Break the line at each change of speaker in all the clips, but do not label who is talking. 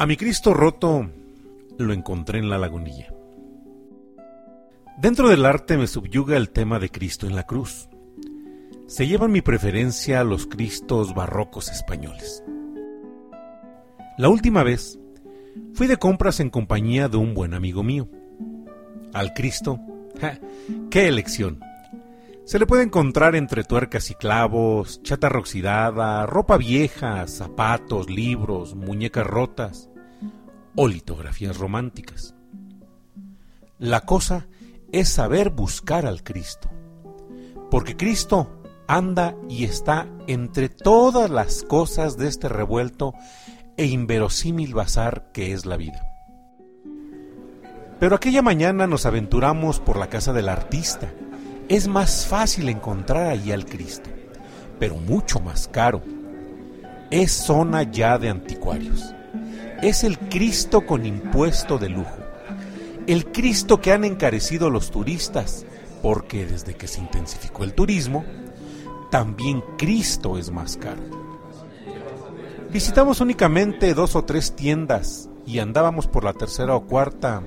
A mi Cristo roto lo encontré en la lagunilla. Dentro del arte me subyuga el tema de Cristo en la cruz. Se llevan mi preferencia los Cristos barrocos españoles. La última vez fui de compras en compañía de un buen amigo mío. Al Cristo, ¡qué elección! Se le puede encontrar entre tuercas y clavos, chatarra oxidada, ropa vieja, zapatos, libros, muñecas rotas o litografías románticas. La cosa es saber buscar al Cristo, porque Cristo anda y está entre todas las cosas de este revuelto e inverosímil bazar que es la vida. Pero aquella mañana nos aventuramos por la casa del artista, es más fácil encontrar allí al Cristo, pero mucho más caro. Es zona ya de anticuarios. Es el Cristo con impuesto de lujo. El Cristo que han encarecido los turistas, porque desde que se intensificó el turismo, también Cristo es más caro. Visitamos únicamente dos o tres tiendas y andábamos por la tercera o cuarta.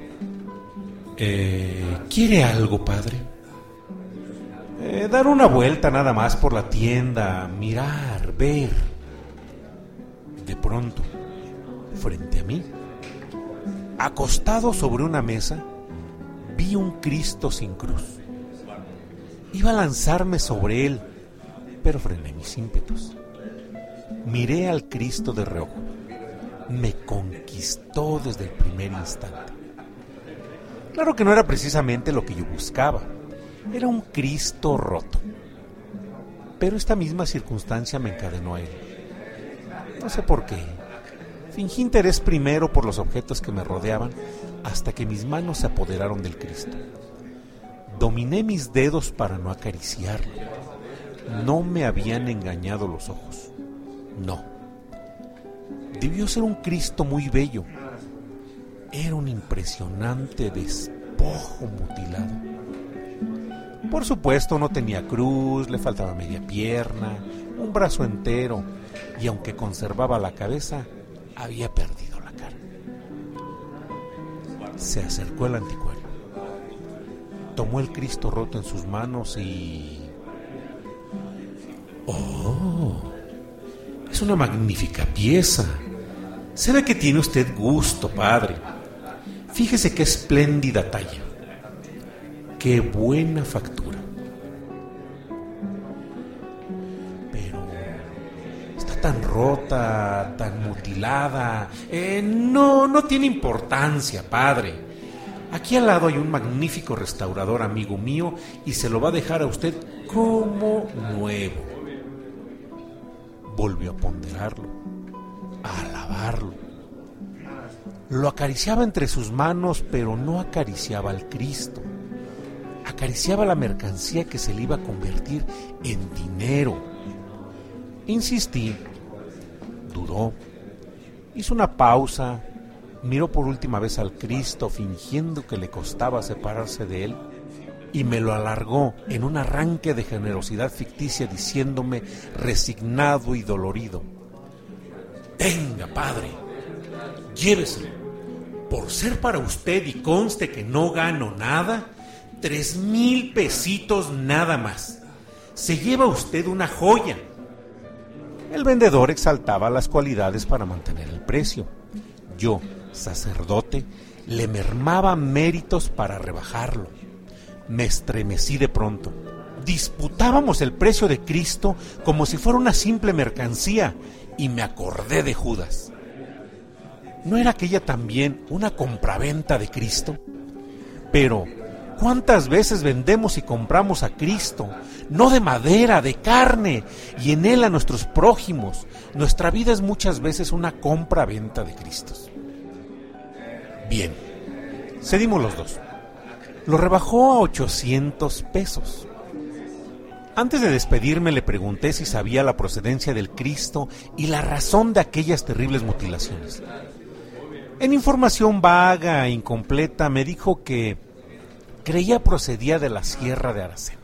Eh, ¿Quiere algo, padre? Eh, dar una vuelta nada más por la tienda, mirar, ver. De pronto, frente a mí, acostado sobre una mesa, vi un Cristo sin cruz. Iba a lanzarme sobre él, pero frené mis ímpetus. Miré al Cristo de reojo. Me conquistó desde el primer instante. Claro que no era precisamente lo que yo buscaba era un Cristo roto. Pero esta misma circunstancia me encadenó a él. No sé por qué. Fingí interés primero por los objetos que me rodeaban hasta que mis manos se apoderaron del Cristo. Dominé mis dedos para no acariciarlo. No me habían engañado los ojos. No. Debió ser un Cristo muy bello. Era un impresionante despojo mutilado por supuesto no tenía cruz, le faltaba media pierna, un brazo entero, y aunque conservaba la cabeza, había perdido la cara. Se acercó el anticuario. Tomó el Cristo roto en sus manos y... ¡Oh! Es una magnífica pieza. Se ve que tiene usted gusto, padre. Fíjese qué espléndida talla. Qué buena factura. Tan rota, tan mutilada. Eh, no, no tiene importancia, padre. Aquí al lado hay un magnífico restaurador amigo mío y se lo va a dejar a usted como nuevo. Volvió a ponderarlo, a alabarlo. Lo acariciaba entre sus manos, pero no acariciaba al Cristo acariciaba la mercancía que se le iba a convertir en dinero. Insistí, hizo una pausa, miró por última vez al Cristo fingiendo que le costaba separarse de él y me lo alargó en un arranque de generosidad ficticia diciéndome resignado y dolorido, Venga, padre, lléveselo. Por ser para usted y conste que no gano nada, Tres mil pesitos nada más. Se lleva usted una joya. El vendedor exaltaba las cualidades para mantener el precio. Yo, sacerdote, le mermaba méritos para rebajarlo. Me estremecí de pronto. Disputábamos el precio de Cristo como si fuera una simple mercancía y me acordé de Judas. ¿No era aquella también una compraventa de Cristo? Pero ¿Cuántas veces vendemos y compramos a Cristo? No de madera, de carne, y en Él a nuestros prójimos. Nuestra vida es muchas veces una compra-venta de Cristos. Bien, cedimos los dos. Lo rebajó a 800 pesos. Antes de despedirme le pregunté si sabía la procedencia del Cristo y la razón de aquellas terribles mutilaciones. En información vaga e incompleta me dijo que creía procedía de la sierra de Aracena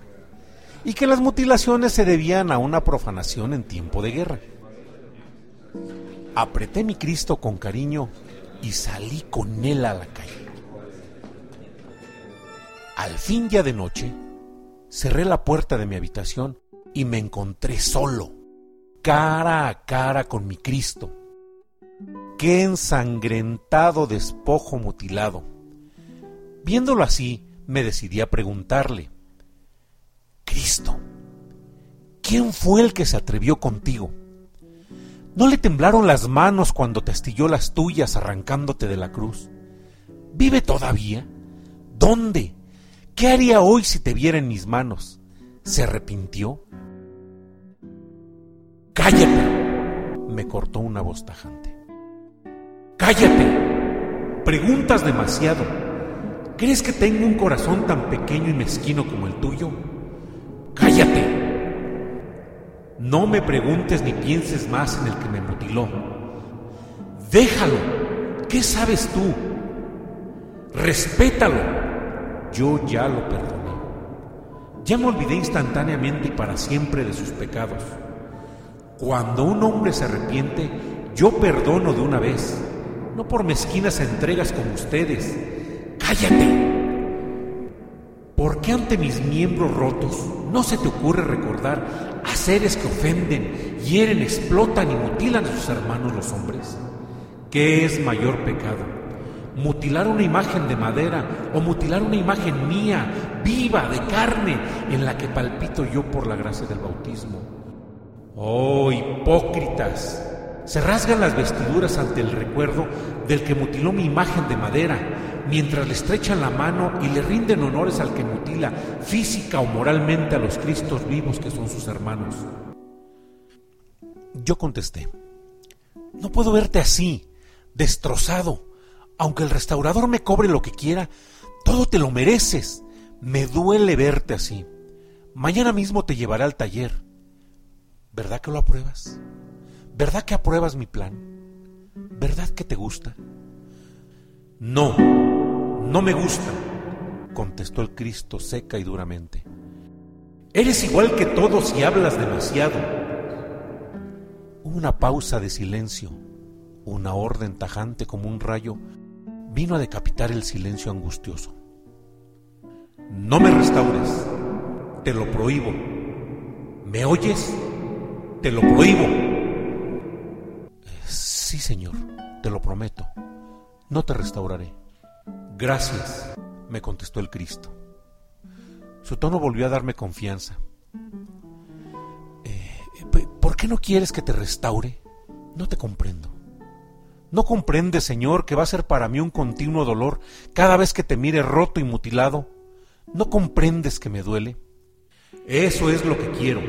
y que las mutilaciones se debían a una profanación en tiempo de guerra. Apreté mi Cristo con cariño y salí con él a la calle. Al fin ya de noche, cerré la puerta de mi habitación y me encontré solo, cara a cara con mi Cristo. Qué ensangrentado despojo mutilado. Viéndolo así, me decidí a preguntarle, Cristo, ¿quién fue el que se atrevió contigo? ¿No le temblaron las manos cuando te astilló las tuyas arrancándote de la cruz? ¿Vive todavía? ¿Dónde? ¿Qué haría hoy si te viera en mis manos? ¿Se arrepintió? Cállate, me cortó una voz tajante. Cállate, preguntas demasiado. ¿Crees que tengo un corazón tan pequeño y mezquino como el tuyo? Cállate. No me preguntes ni pienses más en el que me mutiló. Déjalo. ¿Qué sabes tú? Respétalo. Yo ya lo perdoné. Ya me olvidé instantáneamente y para siempre de sus pecados. Cuando un hombre se arrepiente, yo perdono de una vez, no por mezquinas entregas como ustedes. Cállate. ¿Por qué ante mis miembros rotos no se te ocurre recordar a seres que ofenden, hieren, explotan y mutilan a sus hermanos los hombres? ¿Qué es mayor pecado? ¿Mutilar una imagen de madera o mutilar una imagen mía, viva, de carne, en la que palpito yo por la gracia del bautismo? Oh, hipócritas, se rasgan las vestiduras ante el recuerdo del que mutiló mi imagen de madera, mientras le estrechan la mano y le rinden honores al que mutila física o moralmente a los Cristos vivos que son sus hermanos. Yo contesté, no puedo verte así, destrozado. Aunque el restaurador me cobre lo que quiera, todo te lo mereces. Me duele verte así. Mañana mismo te llevaré al taller. ¿Verdad que lo apruebas? ¿Verdad que apruebas mi plan? ¿Verdad que te gusta? No, no me gusta, contestó el Cristo seca y duramente. Eres igual que todos y hablas demasiado. Una pausa de silencio, una orden tajante como un rayo vino a decapitar el silencio angustioso. No me restaures, te lo prohíbo. ¿Me oyes? Te lo prohíbo. Sí, Señor, te lo prometo. No te restauraré. Gracias, me contestó el Cristo. Su tono volvió a darme confianza. Eh, ¿Por qué no quieres que te restaure? No te comprendo. ¿No comprendes, Señor, que va a ser para mí un continuo dolor cada vez que te mire roto y mutilado? ¿No comprendes que me duele? Eso es lo que quiero,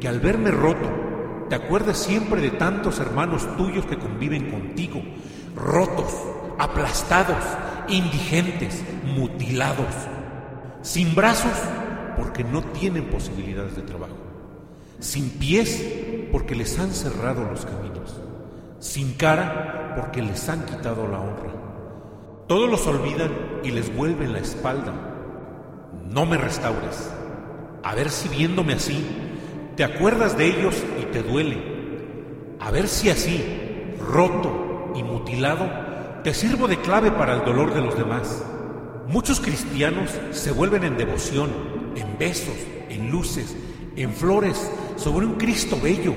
que al verme roto, te acuerdes siempre de tantos hermanos tuyos que conviven contigo, rotos, aplastados, indigentes, mutilados, sin brazos porque no tienen posibilidades de trabajo, sin pies porque les han cerrado los caminos, sin cara porque les han quitado la honra. Todos los olvidan y les vuelven la espalda. No me restaures. A ver si viéndome así te acuerdas de ellos y te duele. A ver si así, roto y mutilado, te sirvo de clave para el dolor de los demás. Muchos cristianos se vuelven en devoción, en besos, en luces, en flores, sobre un Cristo bello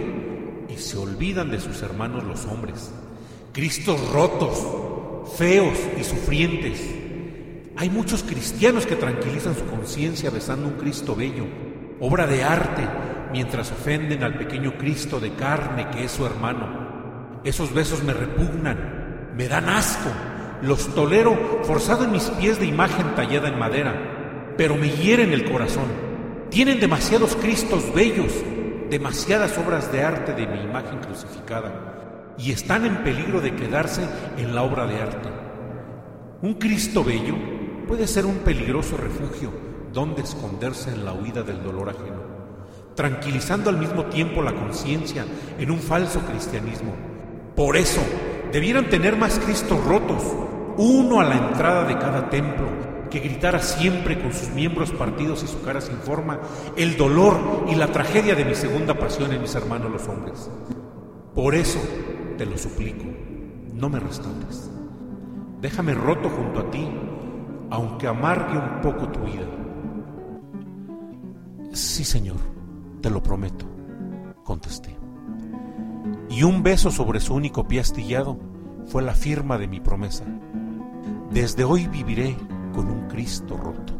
y se olvidan de sus hermanos los hombres. Cristos rotos, feos y sufrientes. Hay muchos cristianos que tranquilizan su conciencia besando un Cristo bello, obra de arte mientras ofenden al pequeño Cristo de carne que es su hermano. Esos besos me repugnan, me dan asco, los tolero forzado en mis pies de imagen tallada en madera, pero me hieren el corazón. Tienen demasiados Cristos bellos, demasiadas obras de arte de mi imagen crucificada, y están en peligro de quedarse en la obra de arte. Un Cristo bello puede ser un peligroso refugio donde esconderse en la huida del dolor ajeno tranquilizando al mismo tiempo la conciencia en un falso cristianismo. Por eso, debieran tener más Cristos rotos, uno a la entrada de cada templo, que gritara siempre con sus miembros partidos y su cara sin forma el dolor y la tragedia de mi segunda pasión en mis hermanos los hombres. Por eso te lo suplico, no me restaures. Déjame roto junto a ti, aunque amargue un poco tu vida. Sí, Señor, te lo prometo, contesté. Y un beso sobre su único pie astillado fue la firma de mi promesa. Desde hoy viviré con un Cristo roto.